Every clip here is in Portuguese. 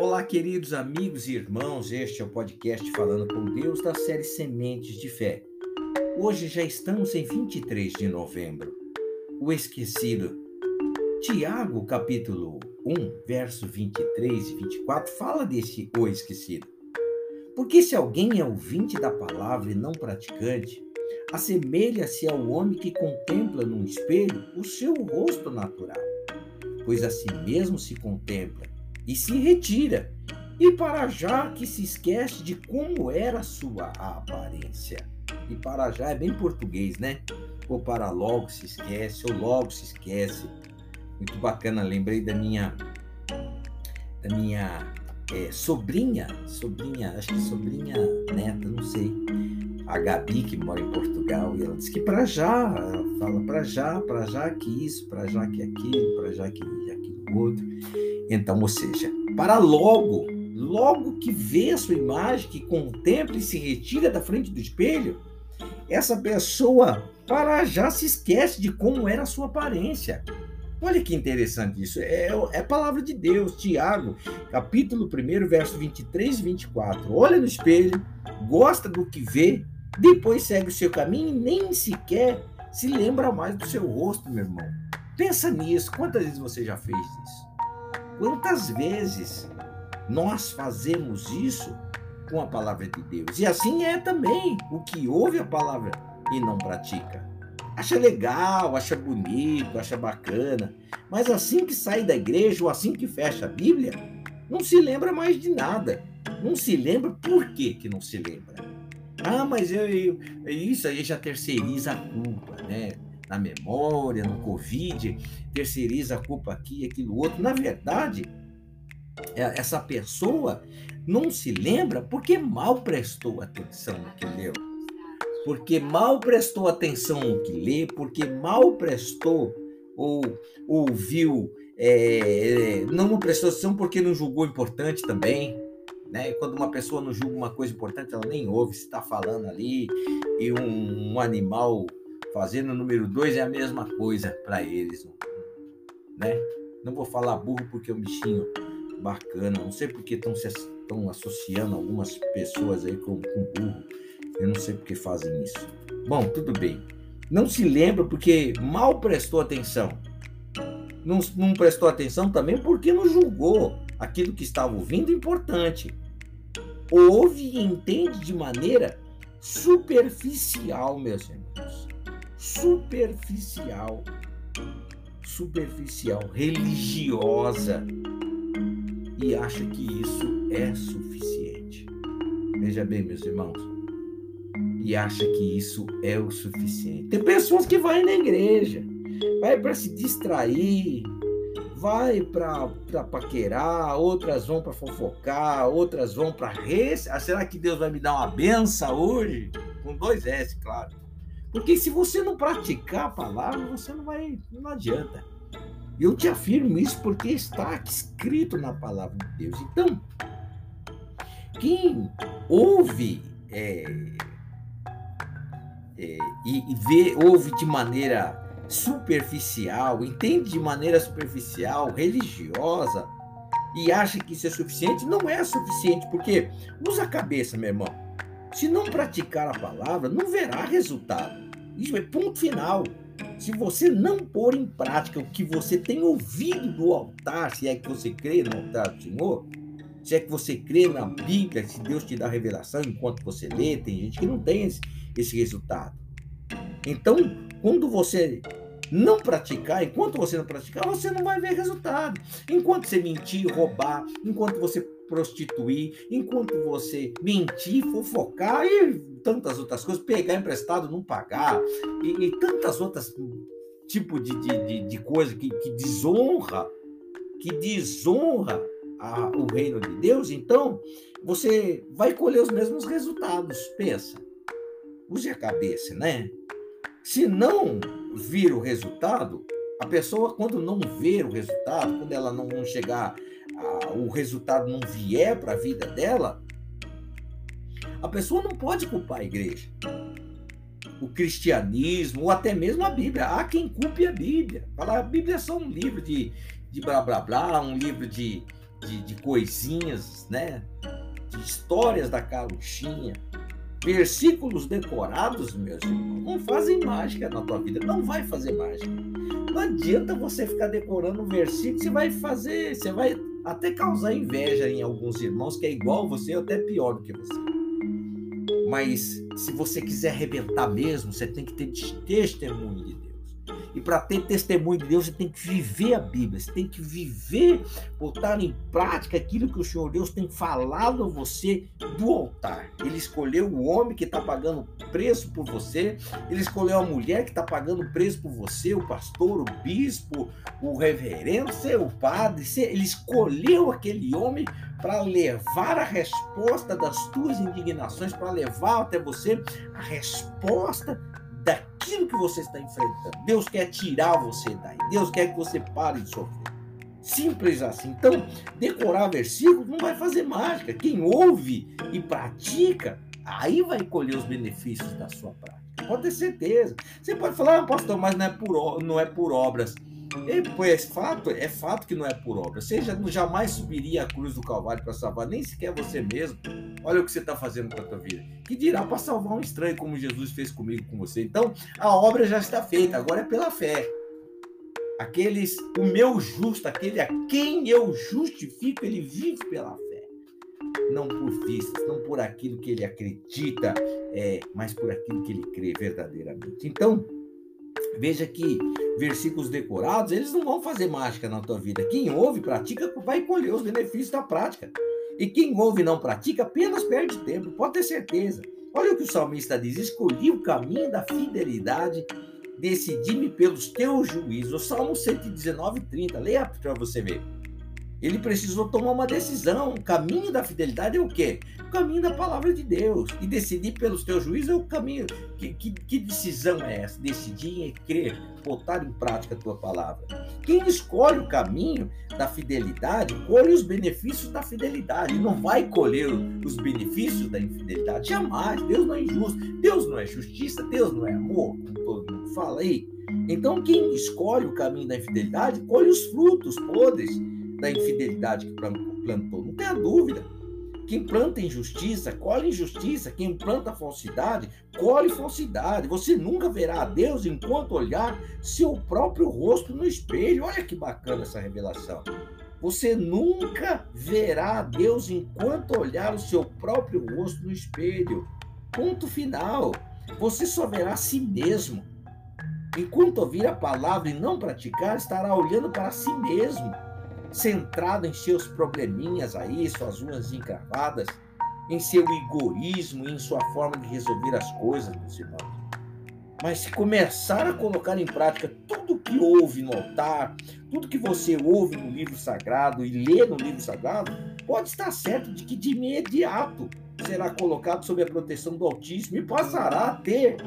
Olá, queridos amigos e irmãos, este é o podcast Falando com Deus da série Sementes de Fé. Hoje já estamos em 23 de novembro. O esquecido. Tiago, capítulo 1, verso 23 e 24, fala desse o esquecido. Porque se alguém é ouvinte da palavra e não praticante, assemelha-se ao homem que contempla num espelho o seu rosto natural, pois a si mesmo se contempla e se retira, e para já que se esquece de como era sua aparência. E para já é bem português, né? Ou para logo se esquece, ou logo se esquece. Muito bacana, lembrei da minha da minha é, sobrinha, sobrinha, acho que sobrinha neta, não sei, a Gabi que mora em Portugal e ela disse que para já, ela fala para já, para já que isso, para já que aquilo, para já que aquilo outro. Então, ou seja, para logo, logo que vê a sua imagem, que contempla e se retira da frente do espelho, essa pessoa para já se esquece de como era a sua aparência. Olha que interessante isso. É, é a palavra de Deus, Tiago, capítulo 1, verso 23 e 24. Olha no espelho, gosta do que vê, depois segue o seu caminho e nem sequer se lembra mais do seu rosto, meu irmão. Pensa nisso. Quantas vezes você já fez isso? Quantas vezes nós fazemos isso com a palavra de Deus? E assim é também o que ouve a palavra e não pratica. Acha legal, acha bonito, acha bacana, mas assim que sai da igreja ou assim que fecha a Bíblia, não se lembra mais de nada. Não se lembra por que, que não se lembra. Ah, mas eu, eu, isso aí já terceiriza a culpa, né? Na memória, no Covid, terceiriza a culpa aqui, aquilo outro. Na verdade, é, essa pessoa não se lembra porque mal prestou atenção no que leu. Porque mal prestou atenção no que lê, porque mal prestou ou ouviu, é, não prestou atenção porque não julgou importante também. Né? Quando uma pessoa não julga uma coisa importante, ela nem ouve se está falando ali, e um, um animal Fazendo o número dois é a mesma coisa para eles, né? Não vou falar burro porque é um bichinho bacana. Não sei porque estão se estão associando algumas pessoas aí com, com burro. Eu não sei porque fazem isso. Bom, tudo bem. Não se lembra porque mal prestou atenção. Não, não prestou atenção também porque não julgou aquilo que estava ouvindo importante. Ouve e entende de maneira superficial, meus irmãos superficial, superficial, religiosa e acha que isso é suficiente. Veja bem, meus irmãos, e acha que isso é o suficiente. Tem pessoas que vão na igreja, vai para se distrair, vai para paquerar, outras vão para fofocar, outras vão para res. Ah, será que Deus vai me dar uma benção hoje? Com dois S, claro. Porque se você não praticar a palavra, você não vai, não adianta. Eu te afirmo isso porque está escrito na palavra de Deus. Então, quem ouve é, é, e, e vê, ouve de maneira superficial, entende de maneira superficial, religiosa, e acha que isso é suficiente, não é suficiente, porque usa a cabeça, meu irmão. Se não praticar a palavra, não verá resultado. Isso é ponto final. Se você não pôr em prática o que você tem ouvido do altar, se é que você crê no altar do Senhor, se é que você crê na Bíblia, se Deus te dá revelação enquanto você lê, tem gente que não tem esse, esse resultado. Então, quando você não praticar, enquanto você não praticar, você não vai ver resultado. Enquanto você mentir, roubar, enquanto você prostituir, enquanto você mentir, fofocar e tantas outras coisas, pegar emprestado, não pagar, e, e tantas outras tipo de, de, de, coisa que, que desonra, que desonra a, o reino de Deus, então você vai colher os mesmos resultados. Pensa, use a cabeça, né? Se não vir o resultado, a pessoa, quando não ver o resultado, quando ela não chegar a, o resultado não vier para a vida dela, a pessoa não pode culpar a igreja, o cristianismo, ou até mesmo a Bíblia. Há quem culpe a Bíblia. Fala, a Bíblia é só um livro de, de blá blá blá, um livro de, de, de coisinhas, né? De histórias da carochinha, versículos decorados, meus irmãos, não fazem mágica na tua vida, não vai fazer mágica. Não adianta você ficar decorando um versículo, você vai fazer, você vai até causar inveja em alguns irmãos que é igual você ou até pior do que você. Mas se você quiser arrebentar mesmo, você tem que ter testemunho de Deus. E para ter testemunho de Deus, você tem que viver a Bíblia, você tem que viver, botar em prática aquilo que o Senhor Deus tem falado a você do altar. Ele escolheu o homem que está pagando preço por você, ele escolheu a mulher que está pagando preço por você, o pastor, o bispo, o reverendo, seu padre, ele escolheu aquele homem para levar a resposta das tuas indignações, para levar até você a resposta daquilo que você está enfrentando. Deus quer tirar você daí. Deus quer que você pare de sofrer. Simples assim. Então, decorar versículos não vai fazer mágica. Quem ouve e pratica, aí vai colher os benefícios da sua prática. Pode ter certeza. Você pode falar, ah, pastor, mas não é por, não é por obras. E, pois, fato, é fato que não é por obra. Você já, jamais subiria a cruz do Calvário para salvar nem sequer você mesmo. Olha o que você está fazendo com a tua vida. Que dirá para salvar um estranho, como Jesus fez comigo, com você. Então, a obra já está feita, agora é pela fé. Aqueles, o meu justo, aquele a quem eu justifico, ele vive pela fé. Não por vistas, não por aquilo que ele acredita, é, mas por aquilo que ele crê verdadeiramente. Então, Veja que versículos decorados, eles não vão fazer mágica na tua vida. Quem ouve, pratica, vai colher os benefícios da prática. E quem ouve e não pratica, apenas perde tempo, pode ter certeza. Olha o que o salmista diz: escolhi o caminho da fidelidade, decidi-me pelos teus juízos. O Salmo 119, 30. Leia para você ver. Ele precisou tomar uma decisão. O caminho da fidelidade é o quê? O caminho da palavra de Deus. E decidir pelos teus juízos é o caminho. Que, que, que decisão é essa? Decidir e crer, botar em prática a tua palavra. Quem escolhe o caminho da fidelidade, colhe os benefícios da fidelidade. Não vai colher os benefícios da infidelidade. Jamais. Deus não é injusto. Deus não é justiça. Deus não é amor, todo mundo fala aí. Então, quem escolhe o caminho da infidelidade, colhe os frutos podres da infidelidade que plantou. Não tenha dúvida. Quem planta injustiça, colhe injustiça. Quem planta falsidade, colhe falsidade. Você nunca verá a Deus enquanto olhar seu próprio rosto no espelho. Olha que bacana essa revelação. Você nunca verá a Deus enquanto olhar o seu próprio rosto no espelho. Ponto final. Você só verá a si mesmo. Enquanto ouvir a palavra e não praticar, estará olhando para si mesmo centrado em seus probleminhas aí, suas unhas encravadas, em seu egoísmo, em sua forma de resolver as coisas, meus irmãos. Mas se começar a colocar em prática tudo que ouve no altar, tudo que você ouve no livro sagrado e lê no livro sagrado, pode estar certo de que de imediato será colocado sob a proteção do Altíssimo e passará a ter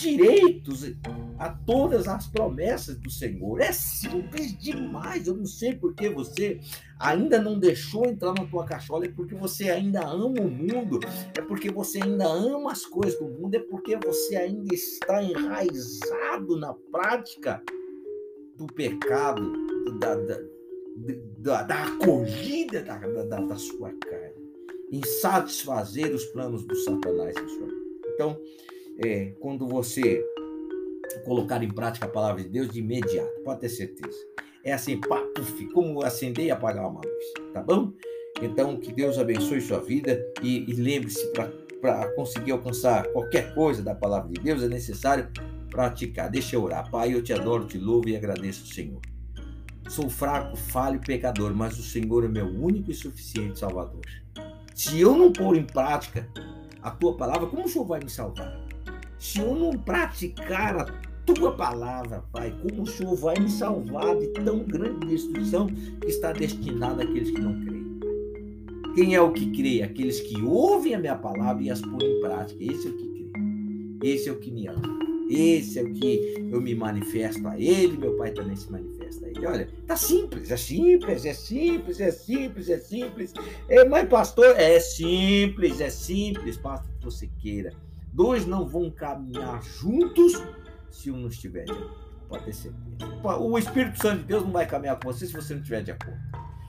direitos a todas as promessas do Senhor. É simples demais. Eu não sei por que você ainda não deixou entrar na tua cachola, é porque você ainda ama o mundo, é porque você ainda ama as coisas do mundo, é porque você ainda está enraizado na prática do pecado, da, da, da, da acolhida da, da, da sua carne, em satisfazer os planos do Satanás vida. Então, é, quando você colocar em prática a palavra de Deus de imediato, pode ter certeza. É assim, pá, puf, como acender e apagar uma luz, tá bom? Então, que Deus abençoe sua vida e, e lembre-se, para conseguir alcançar qualquer coisa da palavra de Deus, é necessário praticar. Deixa eu orar. Pai, eu te adoro, te louvo e agradeço, Senhor. Sou fraco, falho, pecador, mas o Senhor é meu único e suficiente Salvador. Se eu não pôr em prática a tua palavra, como o Senhor vai me salvar? Se eu não praticar a tua palavra, Pai, como o Senhor vai me salvar de tão grande destruição que está destinada àqueles que não creem? Quem é o que crê? Aqueles que ouvem a minha palavra e as põem em prática. Esse é o que crê. Esse é o que me ama. Esse é o que eu me manifesto a ele, meu pai também se manifesta a ele. Olha, tá simples, é simples, é simples, é simples, é simples. É, mas, pastor, é simples, é simples, pastor, que você queira. Dois não vão caminhar juntos se um não estiver de acordo. Pode ter certeza. O Espírito Santo de Deus não vai caminhar com você se você não estiver de acordo.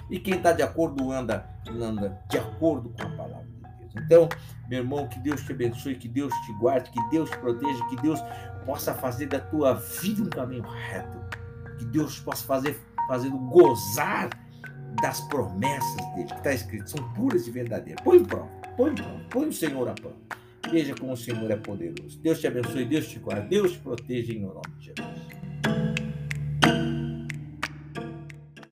E quem está de acordo anda, anda de acordo com a palavra de Deus. Então, meu irmão, que Deus te abençoe, que Deus te guarde, que Deus te proteja, que Deus possa fazer da tua vida um caminho reto. Que Deus possa fazer, fazendo gozar das promessas dele, que está escrito, são puras e verdadeiras. Põe em prova, põe em prova, põe o Senhor a prova. Veja como o Senhor é poderoso. Deus te abençoe, Deus te guarde, Deus te proteja em nome de Jesus.